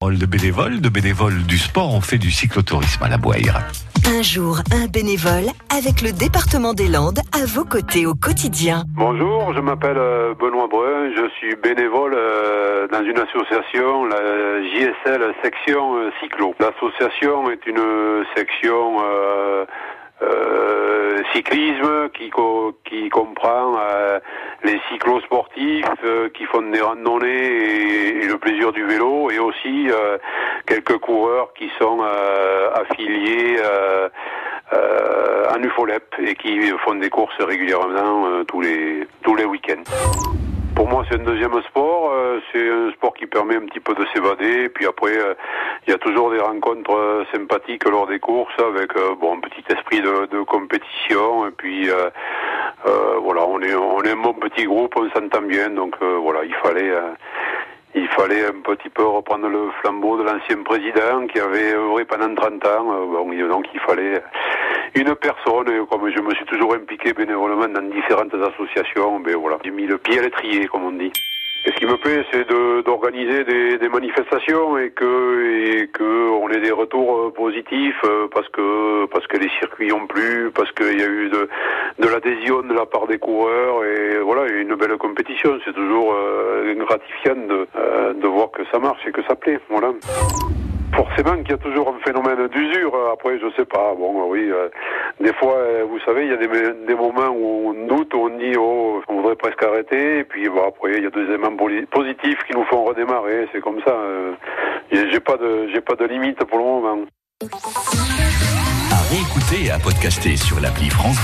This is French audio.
De bénévoles, de bénévoles du sport, on fait du cyclotourisme à la Boire. Un jour, un bénévole avec le département des Landes à vos côtés au quotidien. Bonjour, je m'appelle euh, Benoît Brun, je suis bénévole euh, dans une association, la JSL section euh, cyclo. L'association est une section cyclisme qui, qui comprend les cyclosportifs qui font des randonnées et, plaisir du vélo et aussi quelques coureurs qui sont affiliés en UFOLEP et qui font des courses régulièrement tous les tous les week-ends. Pour moi, c'est un deuxième sport. Euh, c'est un sport qui permet un petit peu de s'évader. Puis après, euh, il y a toujours des rencontres euh, sympathiques lors des courses avec bon un petit esprit de, compétition. Et puis voilà, on est on est un bon petit groupe, on s'entend bien. Donc voilà, il fallait il fallait un petit peu reprendre le flambeau de l'ancien président qui avait œuvré pendant 30 ans. Bon, donc il fallait une personne, comme je me suis toujours impliqué bénévolement dans différentes associations, ben voilà, j'ai mis le pied à l'étrier, comme on dit. Et ce qui me plaît, c'est d'organiser des, des, manifestations et que, et que on ait des retours euh, positifs euh, parce que parce que les circuits ont plu, parce qu'il y a eu de, de l'adhésion de la part des coureurs et voilà, une belle compétition. C'est toujours euh, gratifiant de, de voir que ça marche et que ça plaît. Voilà. Forcément qu'il y a toujours un phénomène d'usure. Après, je sais pas. Bon, oui, euh, des fois, euh, vous savez, il y a des, moments où on doute, où on dit, oh, on voudrait presque arrêter. Et puis, après, il y a des éléments positifs qui nous font redémarrer. C'est comme ça. Euh, j'ai pas de, j'ai pas de limite pour le moment. À réécouter et à podcaster sur l'appli France